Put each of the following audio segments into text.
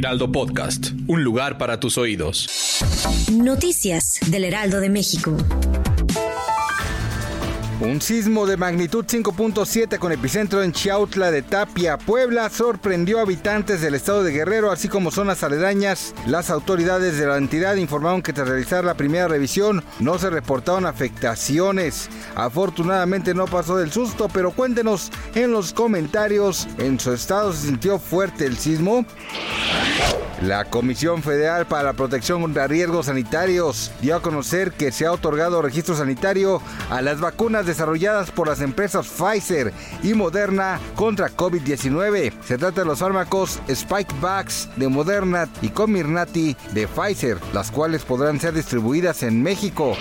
Heraldo Podcast, un lugar para tus oídos. Noticias del Heraldo de México. Un sismo de magnitud 5.7 con epicentro en Chiautla de Tapia, Puebla, sorprendió a habitantes del estado de Guerrero, así como zonas aledañas. Las autoridades de la entidad informaron que tras realizar la primera revisión no se reportaron afectaciones. Afortunadamente no pasó del susto, pero cuéntenos en los comentarios, ¿en su estado se sintió fuerte el sismo? La Comisión Federal para la Protección contra Riesgos Sanitarios dio a conocer que se ha otorgado registro sanitario a las vacunas desarrolladas por las empresas Pfizer y Moderna contra COVID-19. Se trata de los fármacos Spikevax de Moderna y Comirnaty de Pfizer, las cuales podrán ser distribuidas en México.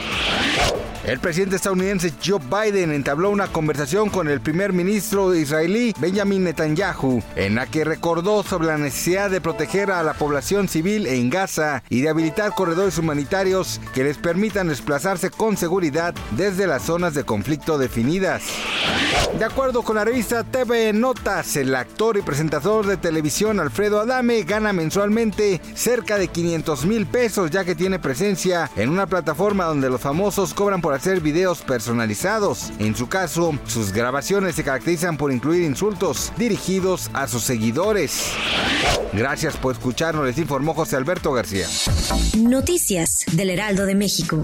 El presidente estadounidense Joe Biden entabló una conversación con el primer ministro israelí Benjamin Netanyahu, en la que recordó sobre la necesidad de proteger a la población civil en Gaza y de habilitar corredores humanitarios que les permitan desplazarse con seguridad desde las zonas de conflicto definidas. De acuerdo con la revista TV Notas, el actor y presentador de televisión Alfredo Adame gana mensualmente cerca de 500 mil pesos ya que tiene presencia en una plataforma donde los famosos cobran por hacer videos personalizados. En su caso, sus grabaciones se caracterizan por incluir insultos dirigidos a sus seguidores. Gracias por escucharnos, les informó José Alberto García. Noticias del Heraldo de México.